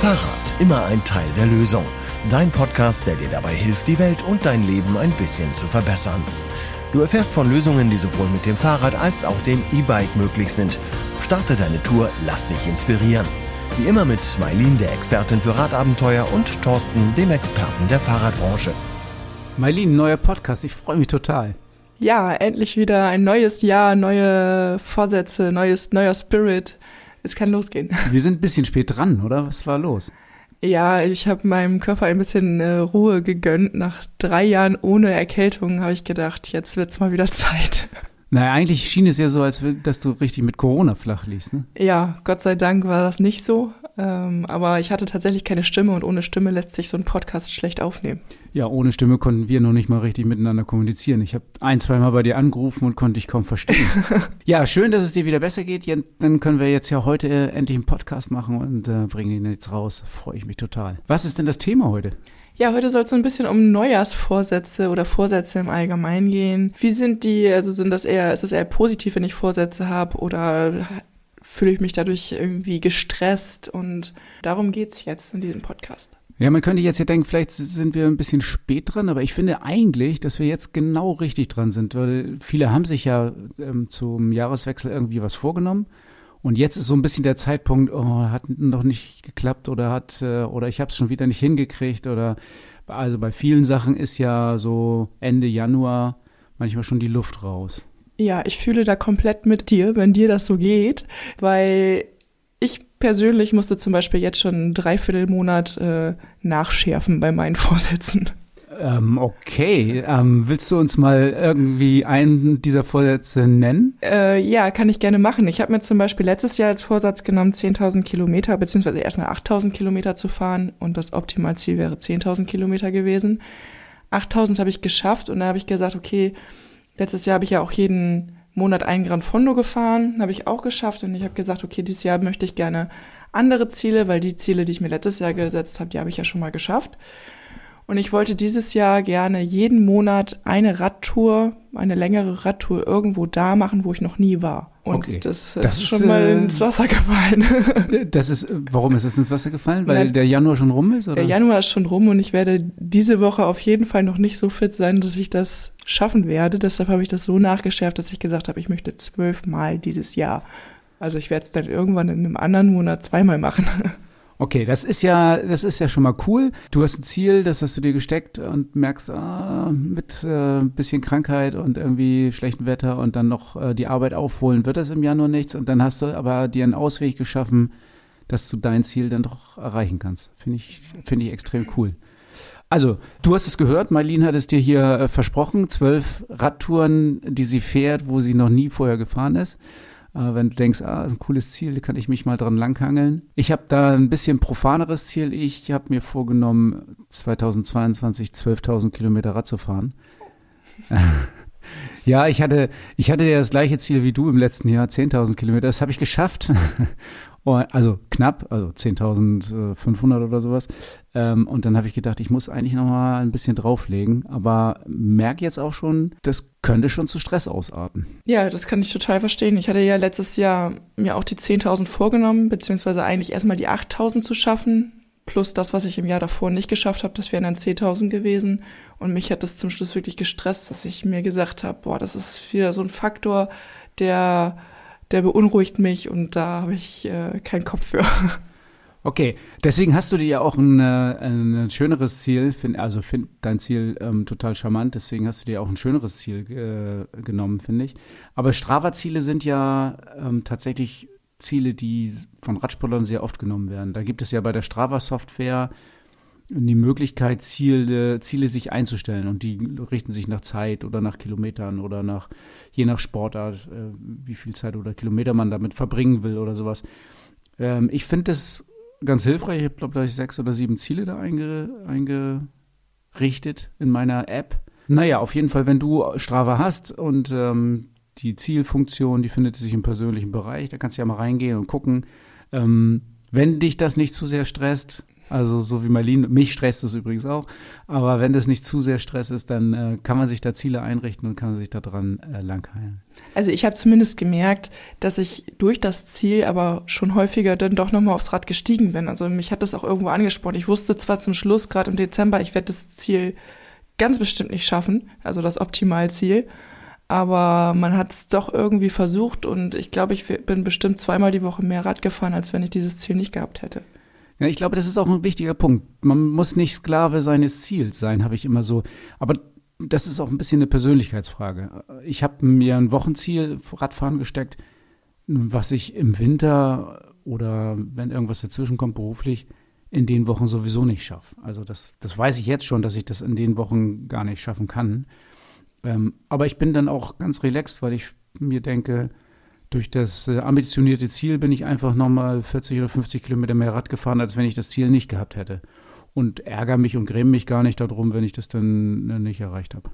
Fahrrad, immer ein Teil der Lösung. Dein Podcast, der dir dabei hilft, die Welt und dein Leben ein bisschen zu verbessern. Du erfährst von Lösungen, die sowohl mit dem Fahrrad als auch dem E-Bike möglich sind. Starte deine Tour, lass dich inspirieren. Wie immer mit Mailin, der Expertin für Radabenteuer, und Thorsten, dem Experten der Fahrradbranche. Mailin, neuer Podcast, ich freue mich total. Ja, endlich wieder ein neues Jahr, neue Vorsätze, neues, neuer Spirit. Es kann losgehen. Wir sind ein bisschen spät dran, oder? Was war los? Ja, ich habe meinem Körper ein bisschen äh, Ruhe gegönnt. Nach drei Jahren ohne Erkältung habe ich gedacht, jetzt wird's mal wieder Zeit. Naja, eigentlich schien es ja so, als dass du richtig mit Corona flach liegst, ne? Ja, Gott sei Dank war das nicht so. Ähm, aber ich hatte tatsächlich keine Stimme und ohne Stimme lässt sich so ein Podcast schlecht aufnehmen. Ja, ohne Stimme konnten wir noch nicht mal richtig miteinander kommunizieren. Ich habe ein, zwei Mal bei dir angerufen und konnte dich kaum verstehen. ja, schön, dass es dir wieder besser geht. Dann können wir jetzt ja heute äh, endlich einen Podcast machen und äh, bringen ihn jetzt raus. Freue ich mich total. Was ist denn das Thema heute? Ja, heute soll es so ein bisschen um Neujahrsvorsätze oder Vorsätze im Allgemeinen gehen. Wie sind die, also sind das eher, ist es eher positiv, wenn ich Vorsätze habe oder fühle ich mich dadurch irgendwie gestresst und darum geht's jetzt in diesem Podcast. Ja, man könnte jetzt ja denken, vielleicht sind wir ein bisschen spät dran, aber ich finde eigentlich, dass wir jetzt genau richtig dran sind, weil viele haben sich ja ähm, zum Jahreswechsel irgendwie was vorgenommen und jetzt ist so ein bisschen der Zeitpunkt, oh, hat noch nicht geklappt oder hat äh, oder ich habe es schon wieder nicht hingekriegt oder also bei vielen Sachen ist ja so Ende Januar manchmal schon die Luft raus. Ja, ich fühle da komplett mit dir, wenn dir das so geht, weil ich persönlich musste zum Beispiel jetzt schon einen Dreiviertelmonat äh, nachschärfen bei meinen Vorsätzen. Ähm, okay. Ähm, willst du uns mal irgendwie einen dieser Vorsätze nennen? Äh, ja, kann ich gerne machen. Ich habe mir zum Beispiel letztes Jahr als Vorsatz genommen, 10.000 Kilometer, beziehungsweise erstmal 8.000 Kilometer zu fahren und das Optimalziel wäre 10.000 Kilometer gewesen. 8.000 habe ich geschafft und da habe ich gesagt, okay, letztes Jahr habe ich ja auch jeden Monat einen Gran Fondo gefahren, habe ich auch geschafft und ich habe gesagt, okay, dieses Jahr möchte ich gerne andere Ziele, weil die Ziele, die ich mir letztes Jahr gesetzt habe, die habe ich ja schon mal geschafft. Und ich wollte dieses Jahr gerne jeden Monat eine Radtour, eine längere Radtour irgendwo da machen, wo ich noch nie war. Und okay. das, das ist schon mal äh, ins Wasser gefallen. das ist, warum ist es ins Wasser gefallen? Weil ja, der Januar schon rum ist? Oder? Der Januar ist schon rum und ich werde diese Woche auf jeden Fall noch nicht so fit sein, dass ich das schaffen werde. Deshalb habe ich das so nachgeschärft, dass ich gesagt habe, ich möchte zwölfmal dieses Jahr. Also ich werde es dann irgendwann in einem anderen Monat zweimal machen. Okay, das ist ja, das ist ja schon mal cool. Du hast ein Ziel, das hast du dir gesteckt und merkst, ah, mit äh, bisschen Krankheit und irgendwie schlechtem Wetter und dann noch äh, die Arbeit aufholen, wird das im Januar nichts. Und dann hast du aber dir einen Ausweg geschaffen, dass du dein Ziel dann doch erreichen kannst. Finde ich, finde ich extrem cool. Also, du hast es gehört, Marlene hat es dir hier äh, versprochen, zwölf Radtouren, die sie fährt, wo sie noch nie vorher gefahren ist. Äh, wenn du denkst, ah, ist ein cooles Ziel, kann ich mich mal dran langhangeln. Ich habe da ein bisschen profaneres Ziel. Ich habe mir vorgenommen, 2022 12.000 Kilometer Rad zu fahren. Ja, ich hatte, ich hatte ja das gleiche Ziel wie du im letzten Jahr, 10.000 Kilometer. Das habe ich geschafft. Also knapp, also 10.500 oder sowas. Ähm, und dann habe ich gedacht, ich muss eigentlich noch mal ein bisschen drauflegen. Aber merke jetzt auch schon, das könnte schon zu Stress ausarten. Ja, das kann ich total verstehen. Ich hatte ja letztes Jahr mir auch die 10.000 vorgenommen, beziehungsweise eigentlich erstmal die 8.000 zu schaffen. Plus das, was ich im Jahr davor nicht geschafft habe, das wären dann 10.000 gewesen. Und mich hat das zum Schluss wirklich gestresst, dass ich mir gesagt habe, boah, das ist wieder so ein Faktor, der der beunruhigt mich und da habe ich äh, keinen Kopf für. Okay, deswegen hast du dir ja auch ein, äh, ein schöneres Ziel, find, also find dein Ziel ähm, total charmant, deswegen hast du dir auch ein schöneres Ziel äh, genommen, finde ich. Aber Strava-Ziele sind ja ähm, tatsächlich Ziele, die von Radsportlern sehr oft genommen werden. Da gibt es ja bei der Strava-Software die Möglichkeit, Ziele, Ziele sich einzustellen und die richten sich nach Zeit oder nach Kilometern oder nach, je nach Sportart, äh, wie viel Zeit oder Kilometer man damit verbringen will oder sowas. Ähm, ich finde das ganz hilfreich. Ich glaube, da ich sechs oder sieben Ziele da einge, eingerichtet in meiner App. Naja, auf jeden Fall, wenn du Strava hast und ähm, die Zielfunktion, die findet sich im persönlichen Bereich, da kannst du ja mal reingehen und gucken. Ähm, wenn dich das nicht zu sehr stresst, Also so wie Marlene, mich stresst es übrigens auch. Aber wenn das nicht zu sehr Stress ist, dann äh, kann man sich da Ziele einrichten und kann sich daran äh, langheilen. Also ich habe zumindest gemerkt, dass ich durch das Ziel aber schon häufiger dann doch nochmal aufs Rad gestiegen bin. Also mich hat das auch irgendwo angesprochen. Ich wusste zwar zum Schluss, gerade im Dezember, ich werde das Ziel ganz bestimmt nicht schaffen, also das Optimalziel. Aber man hat es doch irgendwie versucht und ich glaube, ich bin bestimmt zweimal die Woche mehr Rad gefahren, als wenn ich dieses Ziel nicht gehabt hätte. Ja, ich glaube, das ist auch ein wichtiger Punkt. Man muss nicht Sklave seines Ziels sein, habe ich immer so. Aber das ist auch ein bisschen eine Persönlichkeitsfrage. Ich habe mir ein Wochenziel Radfahren gesteckt, was ich im Winter oder wenn irgendwas dazwischen kommt beruflich in den Wochen sowieso nicht schaffe. Also das, das weiß ich jetzt schon, dass ich das in den Wochen gar nicht schaffen kann. Ähm, aber ich bin dann auch ganz relaxed, weil ich mir denke, durch das äh, ambitionierte Ziel bin ich einfach nochmal 40 oder 50 Kilometer mehr Rad gefahren, als wenn ich das Ziel nicht gehabt hätte. Und ärgere mich und gräme mich gar nicht darum, wenn ich das dann äh, nicht erreicht habe.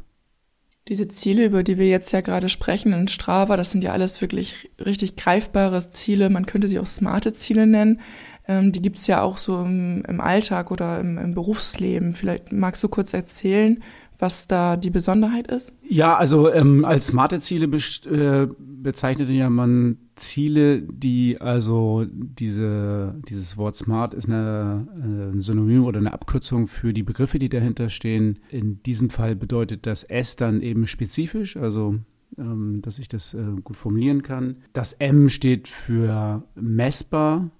Diese Ziele, über die wir jetzt ja gerade sprechen in Strava, das sind ja alles wirklich richtig greifbare Ziele. Man könnte sie auch smarte Ziele nennen. Ähm, die gibt's ja auch so im, im Alltag oder im, im Berufsleben. Vielleicht magst du kurz erzählen, was da die Besonderheit ist? Ja, also ähm, als smarte Ziele äh, bezeichnet ja man Ziele, die also diese, dieses Wort smart ist eine, äh, ein Synonym oder eine Abkürzung für die Begriffe, die dahinter stehen. In diesem Fall bedeutet das S dann eben spezifisch, also ähm, dass ich das äh, gut formulieren kann. Das M steht für messbar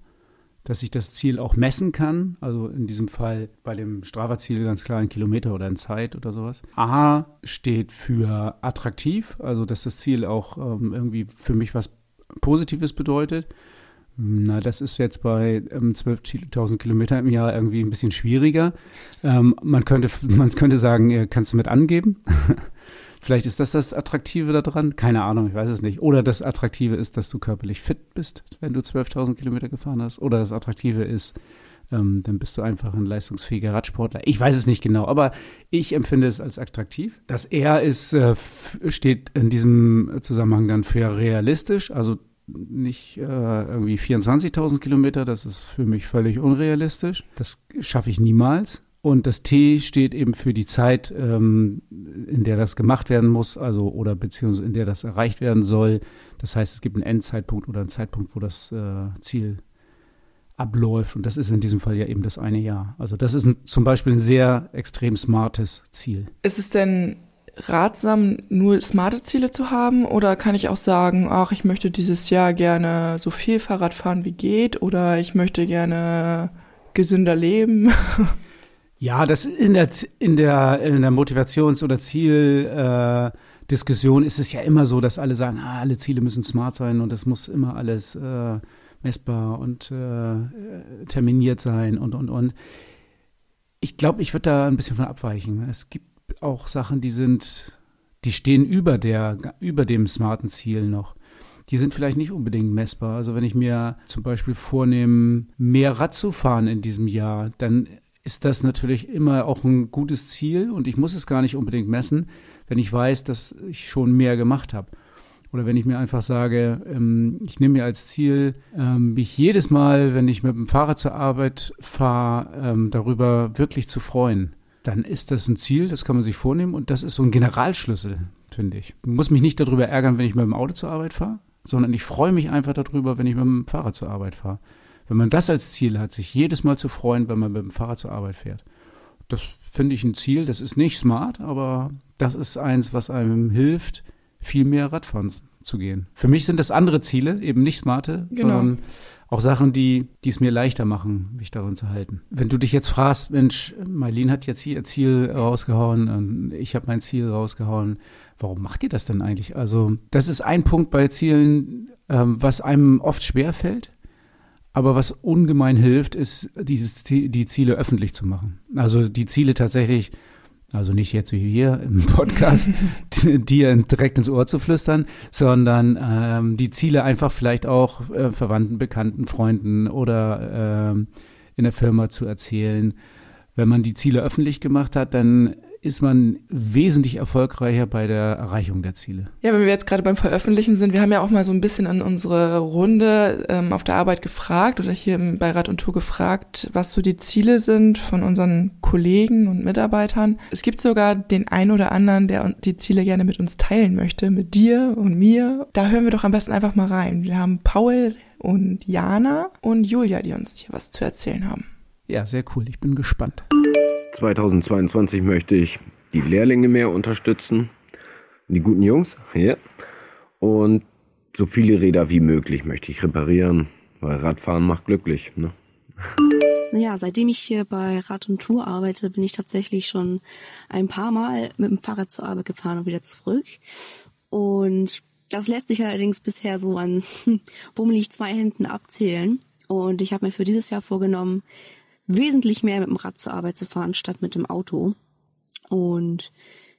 dass ich das Ziel auch messen kann. Also in diesem Fall bei dem Strava-Ziel ganz klar in Kilometer oder in Zeit oder sowas. A steht für attraktiv, also dass das Ziel auch ähm, irgendwie für mich was Positives bedeutet. Na, das ist jetzt bei ähm, 12.000 Kilometer im Jahr irgendwie ein bisschen schwieriger. Ähm, man, könnte, man könnte sagen, äh, kannst du mit angeben. Vielleicht ist das das Attraktive daran. Keine Ahnung, ich weiß es nicht. Oder das Attraktive ist, dass du körperlich fit bist, wenn du 12.000 Kilometer gefahren hast. Oder das Attraktive ist, ähm, dann bist du einfach ein leistungsfähiger Radsportler. Ich weiß es nicht genau, aber ich empfinde es als attraktiv. Das R ist, äh, steht in diesem Zusammenhang dann für realistisch, also nicht äh, irgendwie 24.000 Kilometer, das ist für mich völlig unrealistisch. Das schaffe ich niemals. Und das T steht eben für die Zeit, ähm, in der das gemacht werden muss, also oder beziehungsweise in der das erreicht werden soll. Das heißt, es gibt einen Endzeitpunkt oder einen Zeitpunkt, wo das äh, Ziel abläuft. Und das ist in diesem Fall ja eben das eine Jahr. Also das ist ein, zum Beispiel ein sehr extrem smartes Ziel. Ist es denn ratsam, nur smarte Ziele zu haben? Oder kann ich auch sagen, ach, ich möchte dieses Jahr gerne so viel Fahrrad fahren wie geht oder ich möchte gerne gesünder leben? Ja, das in der, in der, in der Motivations- oder Zieldiskussion ist es ja immer so, dass alle sagen, ah, alle Ziele müssen smart sein und das muss immer alles äh, messbar und äh, terminiert sein und, und, und. Ich glaube, ich würde da ein bisschen von abweichen. Es gibt auch Sachen, die sind, die stehen über der, über dem smarten Ziel noch die sind vielleicht nicht unbedingt messbar. Also wenn ich mir zum Beispiel vornehme, mehr Rad zu fahren in diesem Jahr, dann ist das natürlich immer auch ein gutes Ziel und ich muss es gar nicht unbedingt messen, wenn ich weiß, dass ich schon mehr gemacht habe. Oder wenn ich mir einfach sage, ähm, ich nehme mir als Ziel, ähm, mich jedes Mal, wenn ich mit dem Fahrrad zur Arbeit fahre, ähm, darüber wirklich zu freuen. Dann ist das ein Ziel, das kann man sich vornehmen und das ist so ein Generalschlüssel, finde ich. Ich muss mich nicht darüber ärgern, wenn ich mit dem Auto zur Arbeit fahre, sondern ich freue mich einfach darüber, wenn ich mit dem Fahrrad zur Arbeit fahre. Wenn man das als Ziel hat, sich jedes Mal zu freuen, wenn man mit dem Fahrrad zur Arbeit fährt, das finde ich ein Ziel. Das ist nicht smart, aber das ist eins, was einem hilft, viel mehr Radfahren zu gehen. Für mich sind das andere Ziele, eben nicht smarte, genau. sondern auch Sachen, die, die es mir leichter machen, mich darin zu halten. Wenn du dich jetzt fragst, Mensch, Marlene hat jetzt hier ihr Ziel rausgehauen, und ich habe mein Ziel rausgehauen, warum macht ihr das denn eigentlich? Also das ist ein Punkt bei Zielen, ähm, was einem oft schwer fällt. Aber was ungemein hilft, ist, dieses, die Ziele öffentlich zu machen. Also die Ziele tatsächlich, also nicht jetzt wie hier im Podcast, dir direkt ins Ohr zu flüstern, sondern ähm, die Ziele einfach vielleicht auch äh, Verwandten, Bekannten, Freunden oder äh, in der Firma zu erzählen. Wenn man die Ziele öffentlich gemacht hat, dann ist man wesentlich erfolgreicher bei der Erreichung der Ziele. Ja, wenn wir jetzt gerade beim Veröffentlichen sind, wir haben ja auch mal so ein bisschen an unsere Runde ähm, auf der Arbeit gefragt oder hier im Beirat und Tour gefragt, was so die Ziele sind von unseren Kollegen und Mitarbeitern. Es gibt sogar den einen oder anderen, der die Ziele gerne mit uns teilen möchte, mit dir und mir. Da hören wir doch am besten einfach mal rein. Wir haben Paul und Jana und Julia, die uns hier was zu erzählen haben. Ja, sehr cool. Ich bin gespannt. 2022 möchte ich die Lehrlinge mehr unterstützen, die guten Jungs, ja. Und so viele Räder wie möglich möchte ich reparieren, weil Radfahren macht glücklich. Ne? Ja, seitdem ich hier bei Rad und Tour arbeite, bin ich tatsächlich schon ein paar Mal mit dem Fahrrad zur Arbeit gefahren und wieder zurück. Und das lässt sich allerdings bisher so an bummelig zwei Händen abzählen. Und ich habe mir für dieses Jahr vorgenommen, wesentlich mehr mit dem Rad zur Arbeit zu fahren, statt mit dem Auto. Und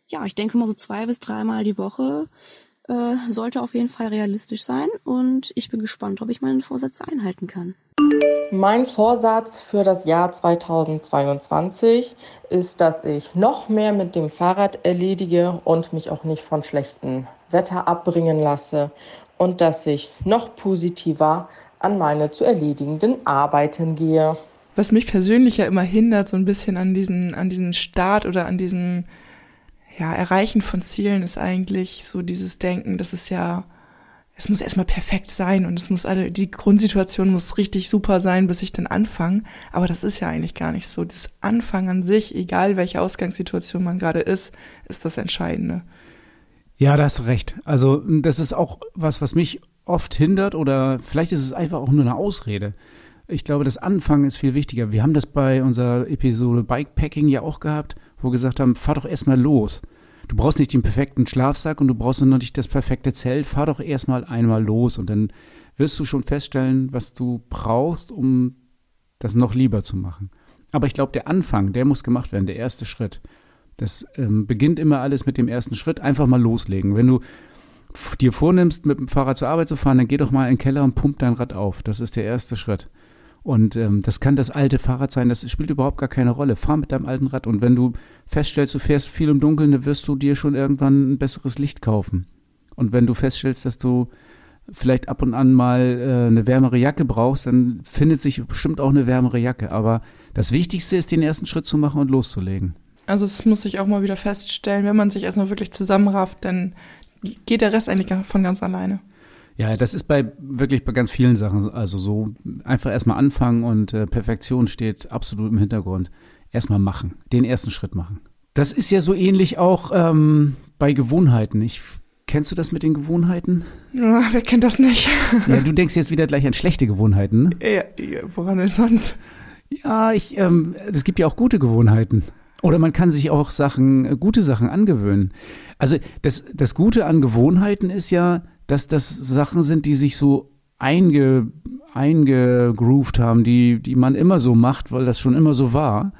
ja, ich denke mal so zwei bis dreimal die Woche äh, sollte auf jeden Fall realistisch sein. Und ich bin gespannt, ob ich meinen Vorsatz einhalten kann. Mein Vorsatz für das Jahr 2022 ist, dass ich noch mehr mit dem Fahrrad erledige und mich auch nicht von schlechtem Wetter abbringen lasse und dass ich noch positiver an meine zu erledigenden Arbeiten gehe was mich persönlich ja immer hindert, so ein bisschen an diesen, an diesen Start oder an diesem ja, Erreichen von Zielen, ist eigentlich so dieses Denken, dass es ja, es muss erstmal perfekt sein und es muss alle, die Grundsituation muss richtig super sein, bis ich dann anfange. Aber das ist ja eigentlich gar nicht so. Das Anfangen an sich, egal welche Ausgangssituation man gerade ist, ist das Entscheidende. Ja, da hast du recht. Also, das ist auch was, was mich oft hindert oder vielleicht ist es einfach auch nur eine Ausrede. Ich glaube, das Anfangen ist viel wichtiger. Wir haben das bei unserer Episode Bikepacking ja auch gehabt, wo wir gesagt haben, fahr doch erstmal los. Du brauchst nicht den perfekten Schlafsack und du brauchst noch nicht das perfekte Zelt. Fahr doch erstmal einmal los und dann wirst du schon feststellen, was du brauchst, um das noch lieber zu machen. Aber ich glaube, der Anfang, der muss gemacht werden, der erste Schritt. Das ähm, beginnt immer alles mit dem ersten Schritt. Einfach mal loslegen. Wenn du dir vornimmst, mit dem Fahrrad zur Arbeit zu fahren, dann geh doch mal in den Keller und pump dein Rad auf. Das ist der erste Schritt. Und ähm, das kann das alte Fahrrad sein, das spielt überhaupt gar keine Rolle. Fahr mit deinem alten Rad und wenn du feststellst, du fährst viel im Dunkeln, dann wirst du dir schon irgendwann ein besseres Licht kaufen. Und wenn du feststellst, dass du vielleicht ab und an mal äh, eine wärmere Jacke brauchst, dann findet sich bestimmt auch eine wärmere Jacke. Aber das Wichtigste ist, den ersten Schritt zu machen und loszulegen. Also es muss sich auch mal wieder feststellen, wenn man sich erstmal wirklich zusammenrafft, dann geht der Rest eigentlich von ganz alleine. Ja, das ist bei wirklich bei ganz vielen Sachen. Also so einfach erstmal anfangen und äh, Perfektion steht absolut im Hintergrund. Erstmal machen, den ersten Schritt machen. Das ist ja so ähnlich auch ähm, bei Gewohnheiten. Ich, kennst du das mit den Gewohnheiten? Ja, wer kennt das nicht? ja, du denkst jetzt wieder gleich an schlechte Gewohnheiten. Ne? Ja, ja, woran denn sonst? Ja, ich, ähm, es gibt ja auch gute Gewohnheiten. Oder man kann sich auch Sachen, äh, gute Sachen angewöhnen. Also das, das Gute an Gewohnheiten ist ja, dass das Sachen sind, die sich so einge, eingegroovt haben, die, die man immer so macht, weil das schon immer so war.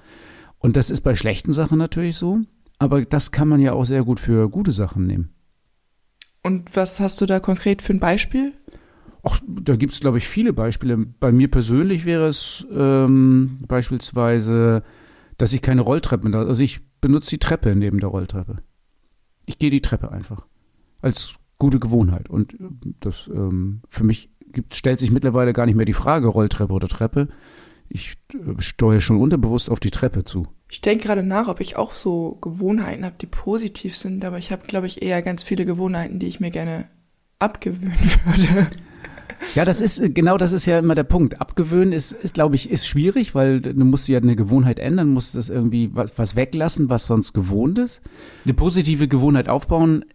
Und das ist bei schlechten Sachen natürlich so, aber das kann man ja auch sehr gut für gute Sachen nehmen. Und was hast du da konkret für ein Beispiel? Ach, da gibt es, glaube ich, viele Beispiele. Bei mir persönlich wäre es ähm, beispielsweise, dass ich keine Rolltreppe, also ich benutze die Treppe neben der Rolltreppe. Ich gehe die Treppe einfach. Als gute Gewohnheit. Und äh, das ähm, für mich gibt, stellt sich mittlerweile gar nicht mehr die Frage, Rolltreppe oder Treppe. Ich äh, steuere schon unterbewusst auf die Treppe zu. Ich denke gerade nach, ob ich auch so Gewohnheiten habe, die positiv sind, aber ich habe, glaube ich, eher ganz viele Gewohnheiten, die ich mir gerne abgewöhnen würde. Ja, das ist genau das ist ja immer der Punkt. Abgewöhnen ist, ist glaube ich, ist schwierig, weil du musst ja eine Gewohnheit ändern, musst das irgendwie was, was weglassen, was sonst gewohnt ist. Eine positive Gewohnheit aufbauen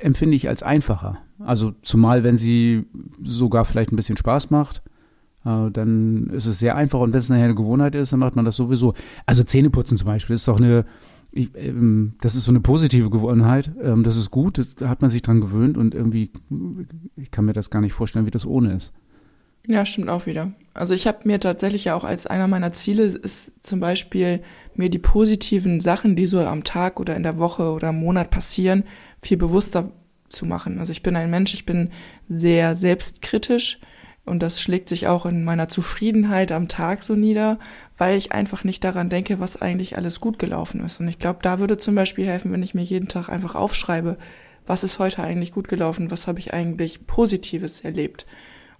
empfinde ich als einfacher. Also zumal, wenn sie sogar vielleicht ein bisschen Spaß macht, äh, dann ist es sehr einfach. Und wenn es nachher eine Gewohnheit ist, dann macht man das sowieso. Also Zähneputzen zum Beispiel ist doch eine, ich, ähm, das ist so eine positive Gewohnheit. Ähm, das ist gut, da hat man sich dran gewöhnt und irgendwie, ich kann mir das gar nicht vorstellen, wie das ohne ist. Ja, stimmt auch wieder. Also ich habe mir tatsächlich ja auch als einer meiner Ziele ist zum Beispiel mir die positiven Sachen, die so am Tag oder in der Woche oder im Monat passieren, viel bewusster zu machen. Also ich bin ein Mensch, ich bin sehr selbstkritisch. Und das schlägt sich auch in meiner Zufriedenheit am Tag so nieder, weil ich einfach nicht daran denke, was eigentlich alles gut gelaufen ist. Und ich glaube, da würde zum Beispiel helfen, wenn ich mir jeden Tag einfach aufschreibe, was ist heute eigentlich gut gelaufen, was habe ich eigentlich Positives erlebt.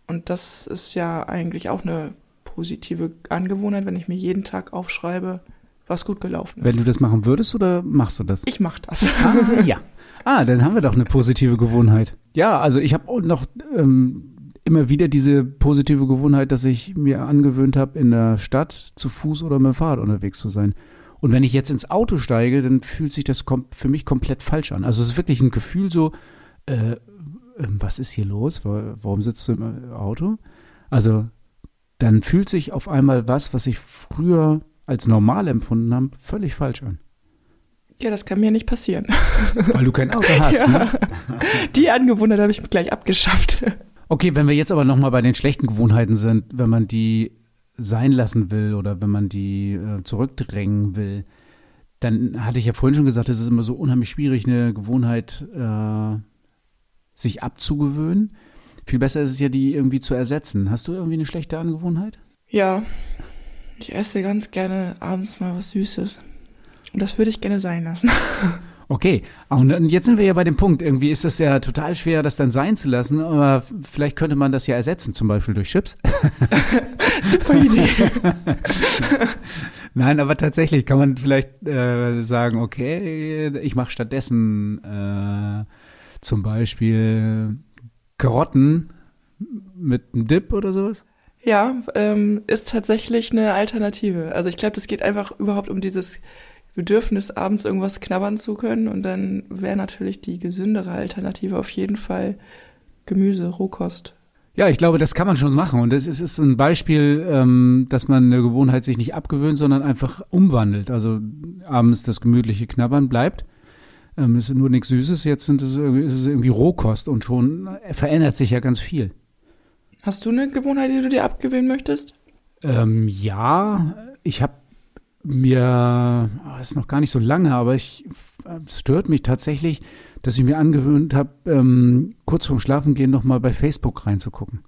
Und das ist ja eigentlich auch eine positive Angewohnheit, wenn ich mir jeden Tag aufschreibe, was gut gelaufen ist. Wenn du das machen würdest oder machst du das? Ich mach das. Ah, ja. Ah, dann haben wir doch eine positive Gewohnheit. Ja, also ich habe noch ähm, immer wieder diese positive Gewohnheit, dass ich mir angewöhnt habe, in der Stadt zu Fuß oder mit dem Fahrrad unterwegs zu sein. Und wenn ich jetzt ins Auto steige, dann fühlt sich das für mich komplett falsch an. Also es ist wirklich ein Gefühl so, äh, äh, was ist hier los? Warum sitzt du im Auto? Also dann fühlt sich auf einmal was, was ich früher als normal empfunden habe, völlig falsch an. Ja, das kann mir nicht passieren. Weil du kein Auto hast, ja. ne? Die Angewohnheit habe ich gleich abgeschafft. Okay, wenn wir jetzt aber nochmal bei den schlechten Gewohnheiten sind, wenn man die sein lassen will oder wenn man die äh, zurückdrängen will, dann hatte ich ja vorhin schon gesagt, es ist immer so unheimlich schwierig, eine Gewohnheit äh, sich abzugewöhnen. Viel besser ist es ja, die irgendwie zu ersetzen. Hast du irgendwie eine schlechte Angewohnheit? Ja, ich esse ganz gerne abends mal was Süßes. Und das würde ich gerne sein lassen. Okay, und jetzt sind wir ja bei dem Punkt, irgendwie ist es ja total schwer, das dann sein zu lassen, aber vielleicht könnte man das ja ersetzen, zum Beispiel durch Chips. Super Idee. Nein, aber tatsächlich kann man vielleicht äh, sagen, okay, ich mache stattdessen äh, zum Beispiel Karotten mit einem Dip oder sowas. Ja, ähm, ist tatsächlich eine Alternative. Also ich glaube, das geht einfach überhaupt um dieses Bedürfnis, abends irgendwas knabbern zu können. Und dann wäre natürlich die gesündere Alternative auf jeden Fall Gemüse, Rohkost. Ja, ich glaube, das kann man schon machen. Und das ist, ist ein Beispiel, ähm, dass man eine Gewohnheit sich nicht abgewöhnt, sondern einfach umwandelt. Also abends das gemütliche Knabbern bleibt. Ähm, es ist nur nichts Süßes, jetzt sind es, ist es irgendwie Rohkost und schon verändert sich ja ganz viel. Hast du eine Gewohnheit, die du dir abgewöhnen möchtest? Ähm, ja, ich habe mir, oh, das ist noch gar nicht so lange, aber ich, es stört mich tatsächlich, dass ich mir angewöhnt habe, ähm, kurz vorm Schlafengehen nochmal bei Facebook reinzugucken.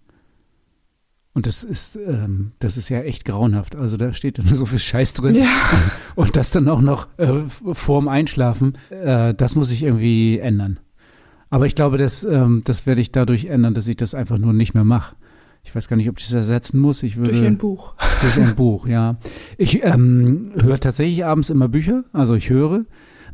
Und das ist, ähm, das ist ja echt grauenhaft. Also da steht dann so viel Scheiß drin. Ja. Und das dann auch noch äh, vorm Einschlafen, äh, das muss ich irgendwie ändern. Aber ich glaube, das, ähm, das werde ich dadurch ändern, dass ich das einfach nur nicht mehr mache. Ich weiß gar nicht, ob ich das ersetzen muss. Ich würde, durch ein Buch. Durch ein Buch, ja. Ich ähm, höre tatsächlich abends immer Bücher, also ich höre.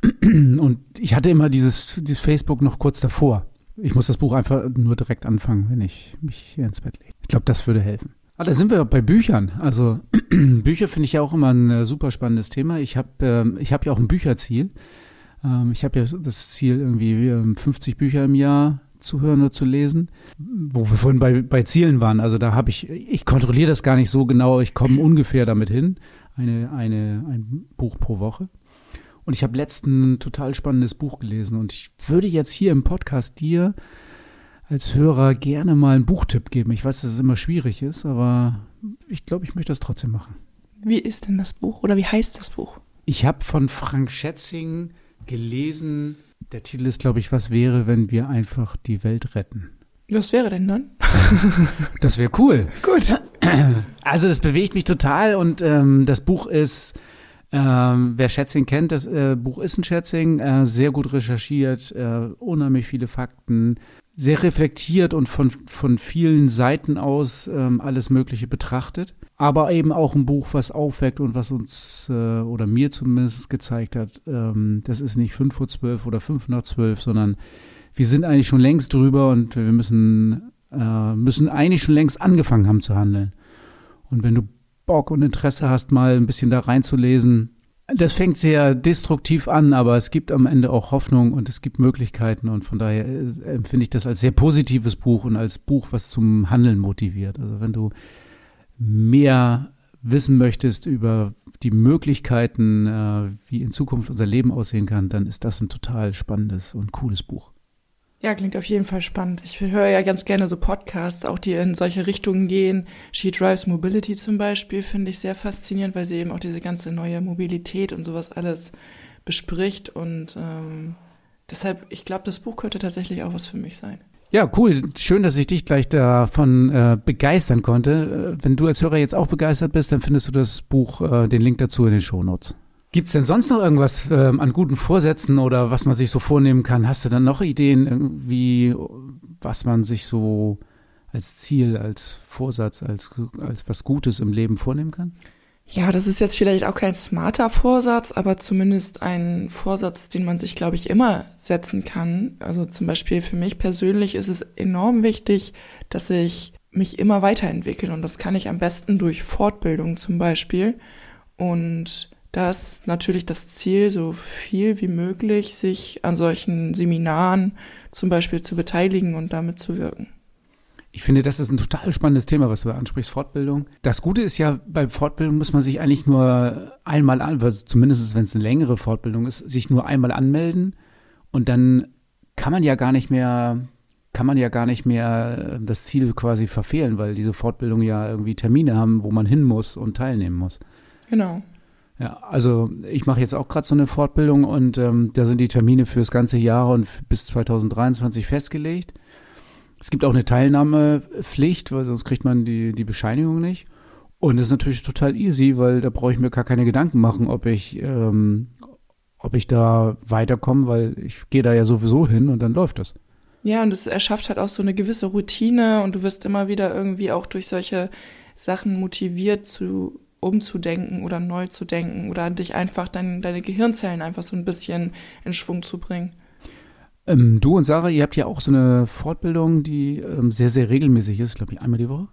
Und ich hatte immer dieses, dieses Facebook noch kurz davor. Ich muss das Buch einfach nur direkt anfangen, wenn ich mich hier ins Bett lege. Ich glaube, das würde helfen. Ah, da sind wir bei Büchern. Also Bücher finde ich ja auch immer ein äh, super spannendes Thema. Ich habe ähm, ich hab ja auch ein Bücherziel. Ähm, ich habe ja das Ziel, irgendwie 50 Bücher im Jahr zu hören oder zu lesen, wo wir vorhin bei, bei Zielen waren. Also da habe ich, ich kontrolliere das gar nicht so genau, ich komme ungefähr damit hin. Eine, eine, ein Buch pro Woche. Und ich habe letzten ein total spannendes Buch gelesen und ich würde jetzt hier im Podcast dir als Hörer gerne mal einen Buchtipp geben. Ich weiß, dass es immer schwierig ist, aber ich glaube, ich möchte das trotzdem machen. Wie ist denn das Buch oder wie heißt das Buch? Ich habe von Frank Schätzing gelesen der Titel ist, glaube ich, was wäre, wenn wir einfach die Welt retten. Was wäre denn dann? das wäre cool. Gut. Also das bewegt mich total und ähm, das Buch ist, ähm, wer Schätzing kennt, das äh, Buch ist ein Schätzing, äh, sehr gut recherchiert, äh, unheimlich viele Fakten, sehr reflektiert und von, von vielen Seiten aus ähm, alles Mögliche betrachtet. Aber eben auch ein Buch, was aufweckt und was uns äh, oder mir zumindest gezeigt hat, ähm, das ist nicht fünf vor zwölf oder fünf nach zwölf, sondern wir sind eigentlich schon längst drüber und wir müssen, äh, müssen eigentlich schon längst angefangen haben zu handeln. Und wenn du Bock und Interesse hast, mal ein bisschen da reinzulesen, das fängt sehr destruktiv an, aber es gibt am Ende auch Hoffnung und es gibt Möglichkeiten und von daher äh, empfinde ich das als sehr positives Buch und als Buch, was zum Handeln motiviert. Also wenn du mehr wissen möchtest über die Möglichkeiten, äh, wie in Zukunft unser Leben aussehen kann, dann ist das ein total spannendes und cooles Buch. Ja, klingt auf jeden Fall spannend. Ich höre ja ganz gerne so Podcasts, auch die in solche Richtungen gehen. She Drives Mobility zum Beispiel finde ich sehr faszinierend, weil sie eben auch diese ganze neue Mobilität und sowas alles bespricht. Und ähm, deshalb, ich glaube, das Buch könnte tatsächlich auch was für mich sein. Ja, cool. Schön, dass ich dich gleich davon äh, begeistern konnte. Äh, wenn du als Hörer jetzt auch begeistert bist, dann findest du das Buch, äh, den Link dazu in den Shownotes. Gibt es denn sonst noch irgendwas äh, an guten Vorsätzen oder was man sich so vornehmen kann? Hast du dann noch Ideen, irgendwie, was man sich so als Ziel, als Vorsatz, als, als was Gutes im Leben vornehmen kann? Ja, das ist jetzt vielleicht auch kein smarter Vorsatz, aber zumindest ein Vorsatz, den man sich, glaube ich, immer setzen kann. Also zum Beispiel für mich persönlich ist es enorm wichtig, dass ich mich immer weiterentwickle und das kann ich am besten durch Fortbildung zum Beispiel. Und da ist natürlich das Ziel, so viel wie möglich sich an solchen Seminaren zum Beispiel zu beteiligen und damit zu wirken. Ich finde, das ist ein total spannendes Thema, was du ansprichst, Fortbildung. Das Gute ist ja, bei Fortbildung muss man sich eigentlich nur einmal an, also zumindest wenn es eine längere Fortbildung ist, sich nur einmal anmelden und dann kann man ja gar nicht mehr, kann man ja gar nicht mehr das Ziel quasi verfehlen, weil diese Fortbildungen ja irgendwie Termine haben, wo man hin muss und teilnehmen muss. Genau. Ja, also ich mache jetzt auch gerade so eine Fortbildung und ähm, da sind die Termine für das ganze Jahr und bis 2023 festgelegt. Es gibt auch eine Teilnahmepflicht, weil sonst kriegt man die, die Bescheinigung nicht. Und das ist natürlich total easy, weil da brauche ich mir gar keine Gedanken machen, ob ich, ähm, ob ich da weiterkomme, weil ich gehe da ja sowieso hin und dann läuft das. Ja, und es erschafft halt auch so eine gewisse Routine und du wirst immer wieder irgendwie auch durch solche Sachen motiviert zu umzudenken oder neu zu denken oder dich einfach dein, deine Gehirnzellen einfach so ein bisschen in Schwung zu bringen. Ähm, du und Sarah, ihr habt ja auch so eine Fortbildung, die ähm, sehr, sehr regelmäßig ist, glaube ich, einmal die Woche.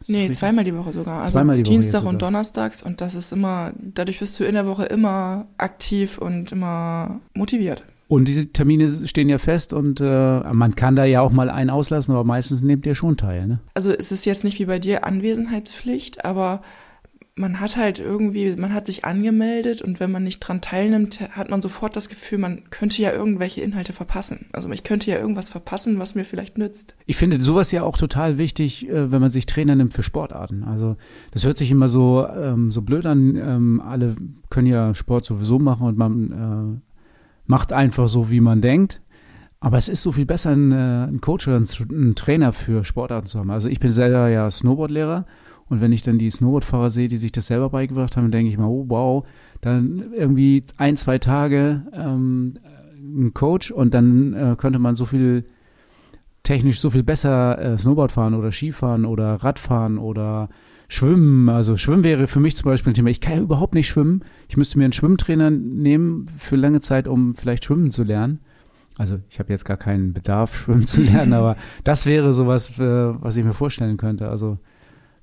Ist nee, zweimal die Woche sogar. Also zweimal die Woche Dienstag und Donnerstags und das ist immer, dadurch bist du in der Woche immer aktiv und immer motiviert. Und diese Termine stehen ja fest und äh, man kann da ja auch mal einen auslassen, aber meistens nehmt ihr schon teil, ne? Also es ist jetzt nicht wie bei dir Anwesenheitspflicht, aber man hat halt irgendwie, man hat sich angemeldet und wenn man nicht dran teilnimmt, hat man sofort das Gefühl, man könnte ja irgendwelche Inhalte verpassen. Also ich könnte ja irgendwas verpassen, was mir vielleicht nützt. Ich finde sowas ja auch total wichtig, äh, wenn man sich Trainer nimmt für Sportarten. Also das hört sich immer so, ähm, so blöd an. Ähm, alle können ja Sport sowieso machen und man äh, macht einfach so, wie man denkt. Aber es ist so viel besser, einen, äh, einen Coach oder einen Trainer für Sportarten zu haben. Also ich bin selber ja Snowboardlehrer und wenn ich dann die Snowboardfahrer sehe, die sich das selber beigebracht haben, denke ich mal, oh wow, dann irgendwie ein, zwei Tage ähm, ein Coach und dann äh, könnte man so viel technisch so viel besser äh, Snowboard fahren oder Skifahren oder Radfahren oder Schwimmen. Also Schwimmen wäre für mich zum Beispiel ein Thema. Ich kann ja überhaupt nicht schwimmen. Ich müsste mir einen Schwimmtrainer nehmen für lange Zeit, um vielleicht schwimmen zu lernen. Also ich habe jetzt gar keinen Bedarf, schwimmen zu lernen, aber das wäre sowas, äh, was ich mir vorstellen könnte. Also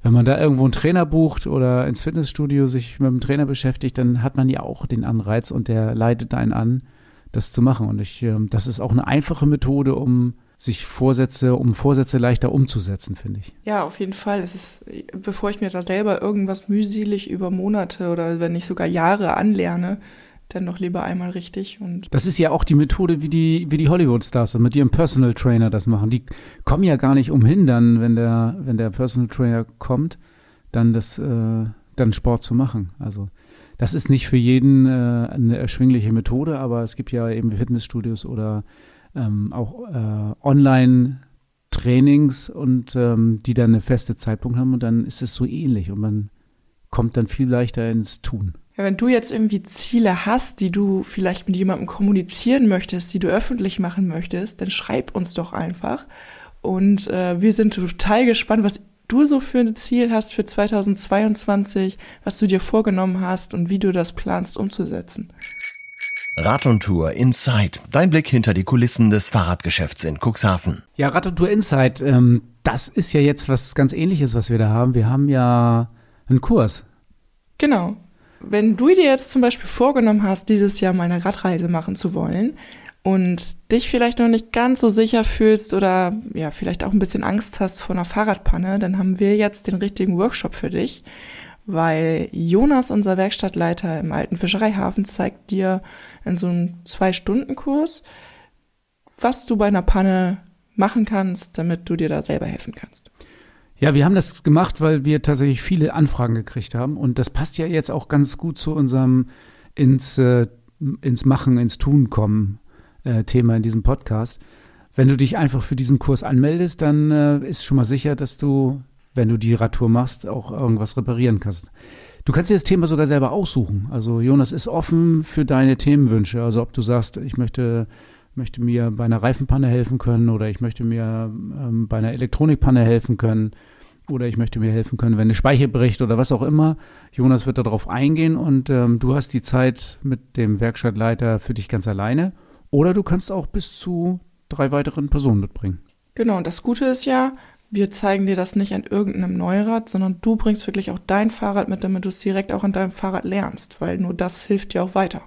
wenn man da irgendwo einen Trainer bucht oder ins Fitnessstudio sich mit dem Trainer beschäftigt, dann hat man ja auch den Anreiz und der leitet einen an, das zu machen. Und ich, ähm, das ist auch eine einfache Methode, um sich Vorsätze, um Vorsätze leichter umzusetzen, finde ich. Ja, auf jeden Fall. Es ist, bevor ich mir da selber irgendwas mühselig über Monate oder wenn nicht sogar Jahre anlerne, dann doch lieber einmal richtig. Und das ist ja auch die Methode, wie die, wie die Hollywood-Stars mit ihrem Personal Trainer das machen. Die kommen ja gar nicht umhin, dann, wenn der, wenn der Personal Trainer kommt, dann das, äh, dann Sport zu machen. Also das ist nicht für jeden äh, eine erschwingliche Methode, aber es gibt ja eben Fitnessstudios oder ähm, auch äh, Online- Trainings und ähm, die dann eine feste Zeitpunkt haben und dann ist es so ähnlich und man kommt dann viel leichter ins Tun. Ja, wenn du jetzt irgendwie Ziele hast, die du vielleicht mit jemandem kommunizieren möchtest, die du öffentlich machen möchtest, dann schreib uns doch einfach. Und äh, wir sind total gespannt, was du so für ein Ziel hast für 2022, was du dir vorgenommen hast und wie du das planst umzusetzen. Rad und Tour Inside. Dein Blick hinter die Kulissen des Fahrradgeschäfts in Cuxhaven. Ja, Rad und Tour Inside, ähm, das ist ja jetzt was ganz ähnliches, was wir da haben. Wir haben ja einen Kurs. Genau wenn du dir jetzt zum Beispiel vorgenommen hast, dieses Jahr mal eine Radreise machen zu wollen und dich vielleicht noch nicht ganz so sicher fühlst oder ja, vielleicht auch ein bisschen Angst hast vor einer Fahrradpanne, dann haben wir jetzt den richtigen Workshop für dich, weil Jonas, unser Werkstattleiter im alten Fischereihafen, zeigt dir in so einem Zwei-Stunden-Kurs, was du bei einer Panne machen kannst, damit du dir da selber helfen kannst. Ja, wir haben das gemacht, weil wir tatsächlich viele Anfragen gekriegt haben. Und das passt ja jetzt auch ganz gut zu unserem ins, äh, ins Machen, ins Tun kommen äh, Thema in diesem Podcast. wenn du dich einfach für diesen Kurs anmeldest, dann äh, ist schon mal sicher, dass du, wenn du die Radtour machst, auch irgendwas reparieren kannst. Du kannst dir das Thema sogar selber aussuchen. Also Jonas ist offen für deine Themenwünsche. Also ob du sagst, ich möchte, möchte mir bei einer Reifenpanne helfen können oder ich möchte mir ähm, bei einer Elektronikpanne helfen können oder ich möchte mir helfen können, wenn eine Speicher bricht oder was auch immer. Jonas wird darauf eingehen und ähm, du hast die Zeit mit dem Werkstattleiter für dich ganz alleine. Oder du kannst auch bis zu drei weiteren Personen mitbringen. Genau, und das Gute ist ja, wir zeigen dir das nicht an irgendeinem Neurad, sondern du bringst wirklich auch dein Fahrrad mit, damit du es direkt auch an deinem Fahrrad lernst, weil nur das hilft dir auch weiter.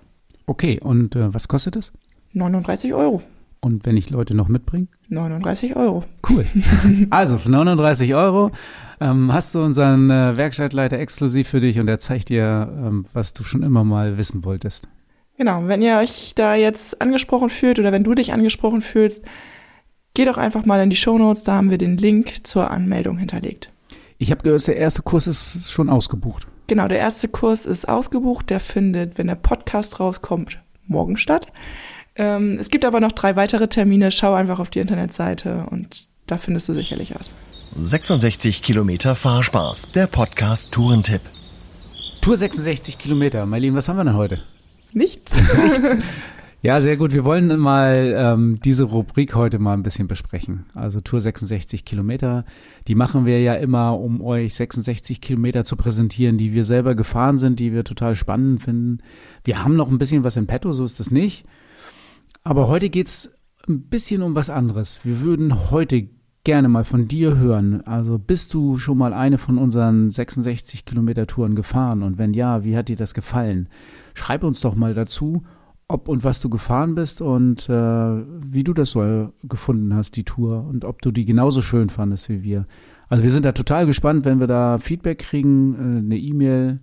Okay, und äh, was kostet das? 39 Euro. Und wenn ich Leute noch mitbringe? 39 Euro. Cool. Also für 39 Euro ähm, hast du unseren äh, Werkstattleiter exklusiv für dich und er zeigt dir, ähm, was du schon immer mal wissen wolltest. Genau, wenn ihr euch da jetzt angesprochen fühlt oder wenn du dich angesprochen fühlst, Geh doch einfach mal in die Shownotes, da haben wir den Link zur Anmeldung hinterlegt. Ich habe gehört, der erste Kurs ist schon ausgebucht. Genau, der erste Kurs ist ausgebucht. Der findet, wenn der Podcast rauskommt, morgen statt. Ähm, es gibt aber noch drei weitere Termine. Schau einfach auf die Internetseite und da findest du sicherlich was. 66 Kilometer Fahrspaß, der Podcast Tourentipp. Tour 66 Kilometer. Marlene, was haben wir denn heute? Nichts. Nichts. Ja, sehr gut. Wir wollen mal ähm, diese Rubrik heute mal ein bisschen besprechen. Also Tour 66 Kilometer. Die machen wir ja immer, um euch 66 Kilometer zu präsentieren, die wir selber gefahren sind, die wir total spannend finden. Wir haben noch ein bisschen was in petto, so ist das nicht. Aber heute geht's ein bisschen um was anderes. Wir würden heute gerne mal von dir hören. Also bist du schon mal eine von unseren 66 Kilometer Touren gefahren? Und wenn ja, wie hat dir das gefallen? Schreib uns doch mal dazu ob und was du gefahren bist und äh, wie du das so gefunden hast, die Tour und ob du die genauso schön fandest wie wir. Also wir sind da total gespannt, wenn wir da Feedback kriegen, äh, eine E-Mail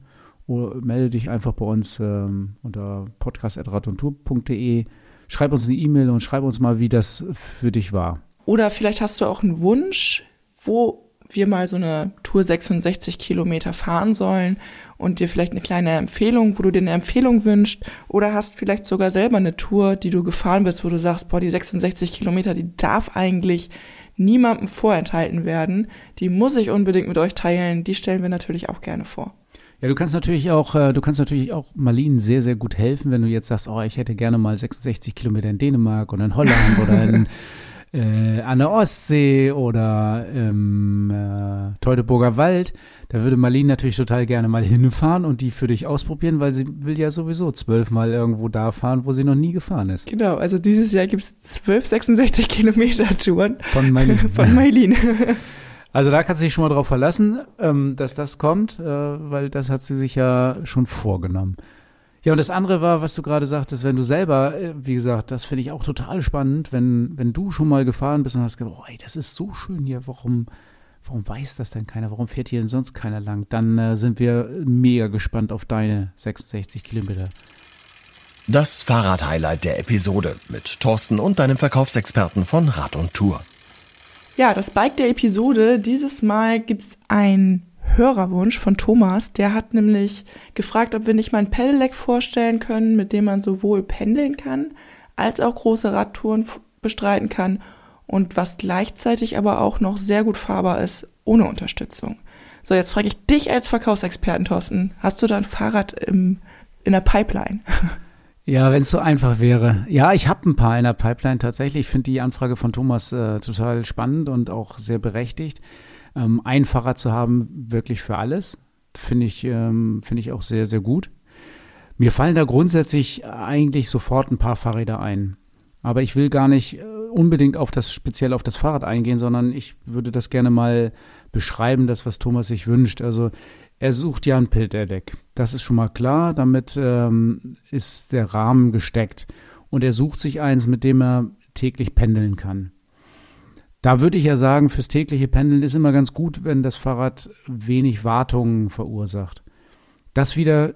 oder melde dich einfach bei uns ähm, unter podcast.radontour.de. Schreib uns eine E-Mail und schreib uns mal, wie das für dich war. Oder vielleicht hast du auch einen Wunsch, wo wir mal so eine Tour 66 Kilometer fahren sollen und dir vielleicht eine kleine Empfehlung, wo du dir eine Empfehlung wünschst oder hast vielleicht sogar selber eine Tour, die du gefahren bist, wo du sagst, boah, die 66 Kilometer, die darf eigentlich niemandem vorenthalten werden. Die muss ich unbedingt mit euch teilen. Die stellen wir natürlich auch gerne vor. Ja, du kannst natürlich auch, äh, du kannst natürlich auch Marlene sehr, sehr gut helfen, wenn du jetzt sagst, oh, ich hätte gerne mal 66 Kilometer in Dänemark oder in Holland oder in äh, an der Ostsee oder im äh, Teutoburger Wald, da würde Marlene natürlich total gerne mal hinfahren und die für dich ausprobieren, weil sie will ja sowieso zwölfmal irgendwo da fahren, wo sie noch nie gefahren ist. Genau, also dieses Jahr gibt es zwölf 66 Kilometer Touren von Marlene. von Marlene. Also da kannst du dich schon mal drauf verlassen, ähm, dass das kommt, äh, weil das hat sie sich ja schon vorgenommen. Ja, und das andere war, was du gerade sagtest, wenn du selber, äh, wie gesagt, das finde ich auch total spannend, wenn, wenn du schon mal gefahren bist und hast gedacht, oh, ey, das ist so schön hier, warum, warum weiß das denn keiner? Warum fährt hier denn sonst keiner lang? Dann äh, sind wir mega gespannt auf deine 66 Kilometer. Das Fahrrad-Highlight der Episode mit Thorsten und deinem Verkaufsexperten von Rad und Tour. Ja, das Bike der Episode. Dieses Mal gibt's ein Hörerwunsch von Thomas. Der hat nämlich gefragt, ob wir nicht mal ein Pedelec vorstellen können, mit dem man sowohl pendeln kann, als auch große Radtouren bestreiten kann und was gleichzeitig aber auch noch sehr gut fahrbar ist, ohne Unterstützung. So, jetzt frage ich dich als Verkaufsexperten, Thorsten. Hast du da ein Fahrrad im, in der Pipeline? Ja, wenn es so einfach wäre. Ja, ich habe ein paar in der Pipeline tatsächlich. Ich finde die Anfrage von Thomas äh, total spannend und auch sehr berechtigt ähm, ein zu haben, wirklich für alles. Finde ich, ähm, finde ich auch sehr, sehr gut. Mir fallen da grundsätzlich eigentlich sofort ein paar Fahrräder ein. Aber ich will gar nicht äh, unbedingt auf das, speziell auf das Fahrrad eingehen, sondern ich würde das gerne mal beschreiben, das, was Thomas sich wünscht. Also er sucht ja ein Pilterdeck. Das ist schon mal klar. Damit ähm, ist der Rahmen gesteckt. Und er sucht sich eins, mit dem er täglich pendeln kann. Da würde ich ja sagen, fürs tägliche Pendeln ist immer ganz gut, wenn das Fahrrad wenig Wartungen verursacht. Das wieder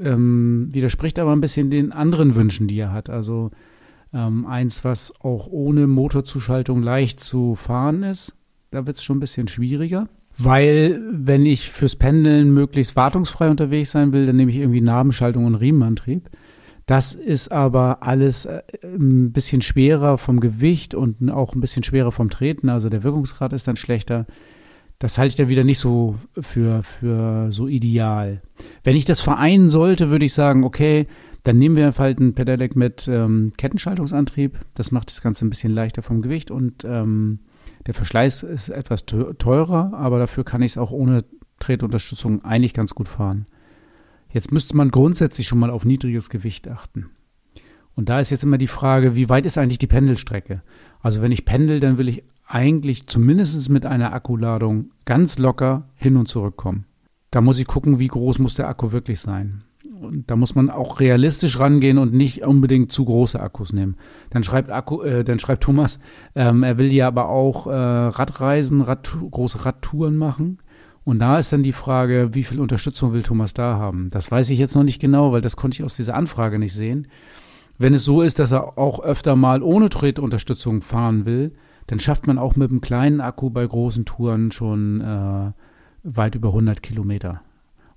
ähm, widerspricht aber ein bisschen den anderen Wünschen, die er hat. Also ähm, eins, was auch ohne Motorzuschaltung leicht zu fahren ist. Da wird es schon ein bisschen schwieriger. Weil, wenn ich fürs Pendeln möglichst wartungsfrei unterwegs sein will, dann nehme ich irgendwie Nabenschaltung und Riemenantrieb. Das ist aber alles äh, ein bisschen schwerer vom Gewicht und auch ein bisschen schwerer vom Treten. Also der Wirkungsgrad ist dann schlechter. Das halte ich dann wieder nicht so für, für so ideal. Wenn ich das vereinen sollte, würde ich sagen, okay, dann nehmen wir halt ein Pedelec mit ähm, Kettenschaltungsantrieb. Das macht das Ganze ein bisschen leichter vom Gewicht und ähm, der Verschleiß ist etwas teurer, aber dafür kann ich es auch ohne Tretunterstützung eigentlich ganz gut fahren. Jetzt müsste man grundsätzlich schon mal auf niedriges Gewicht achten. Und da ist jetzt immer die Frage, wie weit ist eigentlich die Pendelstrecke? Also wenn ich pendel, dann will ich eigentlich zumindest mit einer Akkuladung ganz locker hin und zurück kommen. Da muss ich gucken, wie groß muss der Akku wirklich sein. Da muss man auch realistisch rangehen und nicht unbedingt zu große Akkus nehmen. Dann schreibt Akku, äh, dann schreibt Thomas, ähm, er will ja aber auch äh, Radreisen, Rad, große Radtouren machen. Und da ist dann die Frage, wie viel Unterstützung will Thomas da haben? Das weiß ich jetzt noch nicht genau, weil das konnte ich aus dieser Anfrage nicht sehen. Wenn es so ist, dass er auch öfter mal ohne Tretunterstützung fahren will, dann schafft man auch mit einem kleinen Akku bei großen Touren schon äh, weit über 100 Kilometer.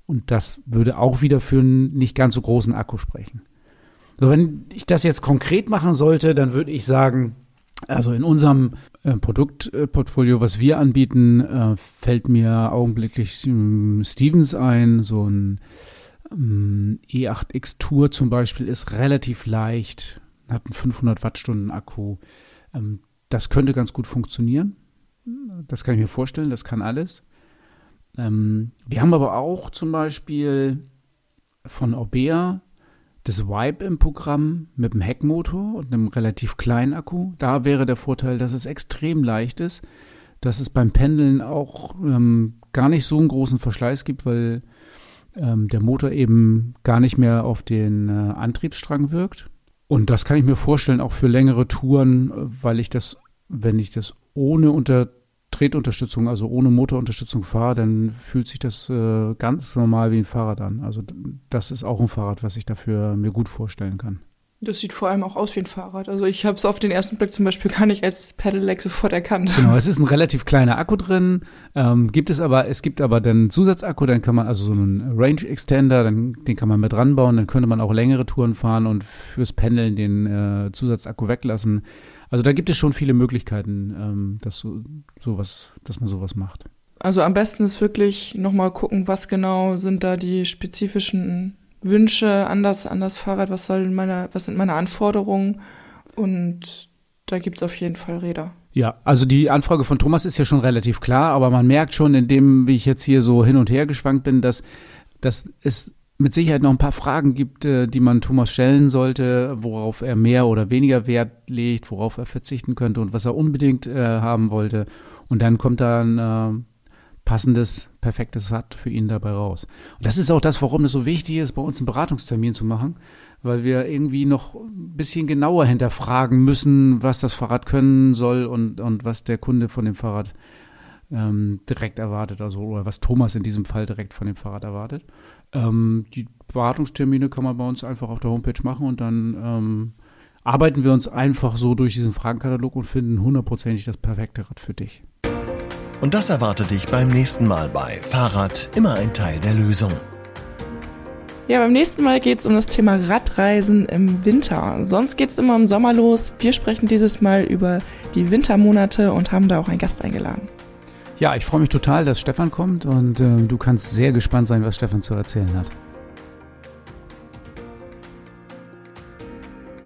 Und das würde auch wieder für einen nicht ganz so großen Akku sprechen. So, wenn ich das jetzt konkret machen sollte, dann würde ich sagen, also in unserem äh, Produktportfolio, was wir anbieten, äh, fällt mir augenblicklich ähm, Stevens ein. So ein ähm, E8X Tour zum Beispiel ist relativ leicht, hat einen 500 Wattstunden Akku. Ähm, das könnte ganz gut funktionieren. Das kann ich mir vorstellen, das kann alles. Ähm, wir haben aber auch zum Beispiel von Orbea das Vibe im Programm mit einem Heckmotor und einem relativ kleinen Akku. Da wäre der Vorteil, dass es extrem leicht ist, dass es beim Pendeln auch ähm, gar nicht so einen großen Verschleiß gibt, weil ähm, der Motor eben gar nicht mehr auf den äh, Antriebsstrang wirkt. Und das kann ich mir vorstellen, auch für längere Touren, weil ich das, wenn ich das ohne unter Tretunterstützung, also ohne Motorunterstützung fahre, dann fühlt sich das äh, ganz normal wie ein Fahrrad an. Also das ist auch ein Fahrrad, was ich dafür mir gut vorstellen kann. Das sieht vor allem auch aus wie ein Fahrrad. Also ich habe es auf den ersten Blick zum Beispiel gar nicht als Pedelec sofort erkannt. Genau, es ist ein relativ kleiner Akku drin. Ähm, gibt es aber, es gibt aber dann Zusatzakku, dann kann man also so einen Range Extender, dann, den kann man mit ranbauen, dann könnte man auch längere Touren fahren und fürs Pendeln den äh, Zusatzakku weglassen. Also da gibt es schon viele Möglichkeiten, ähm, dass, so, sowas, dass man sowas macht. Also am besten ist wirklich nochmal gucken, was genau sind da die spezifischen Wünsche an das, an das Fahrrad, was soll meine, was sind meine Anforderungen und da gibt es auf jeden Fall Räder. Ja, also die Anfrage von Thomas ist ja schon relativ klar, aber man merkt schon, in dem, wie ich jetzt hier so hin und her geschwankt bin, dass, dass es mit Sicherheit noch ein paar Fragen gibt, äh, die man Thomas stellen sollte, worauf er mehr oder weniger Wert legt, worauf er verzichten könnte und was er unbedingt äh, haben wollte. Und dann kommt da ein äh, passendes, perfektes Rad für ihn dabei raus. Und das ist auch das, warum es so wichtig ist, bei uns einen Beratungstermin zu machen, weil wir irgendwie noch ein bisschen genauer hinterfragen müssen, was das Fahrrad können soll und, und was der Kunde von dem Fahrrad ähm, direkt erwartet, also oder was Thomas in diesem Fall direkt von dem Fahrrad erwartet. Ähm, die Wartungstermine kann man bei uns einfach auf der Homepage machen und dann ähm, arbeiten wir uns einfach so durch diesen Fragenkatalog und finden hundertprozentig das perfekte Rad für dich. Und das erwartet dich beim nächsten Mal bei Fahrrad immer ein Teil der Lösung. Ja, beim nächsten Mal geht es um das Thema Radreisen im Winter. Sonst geht es immer im Sommer los. Wir sprechen dieses Mal über die Wintermonate und haben da auch einen Gast eingeladen. Ja, ich freue mich total, dass Stefan kommt und äh, du kannst sehr gespannt sein, was Stefan zu erzählen hat.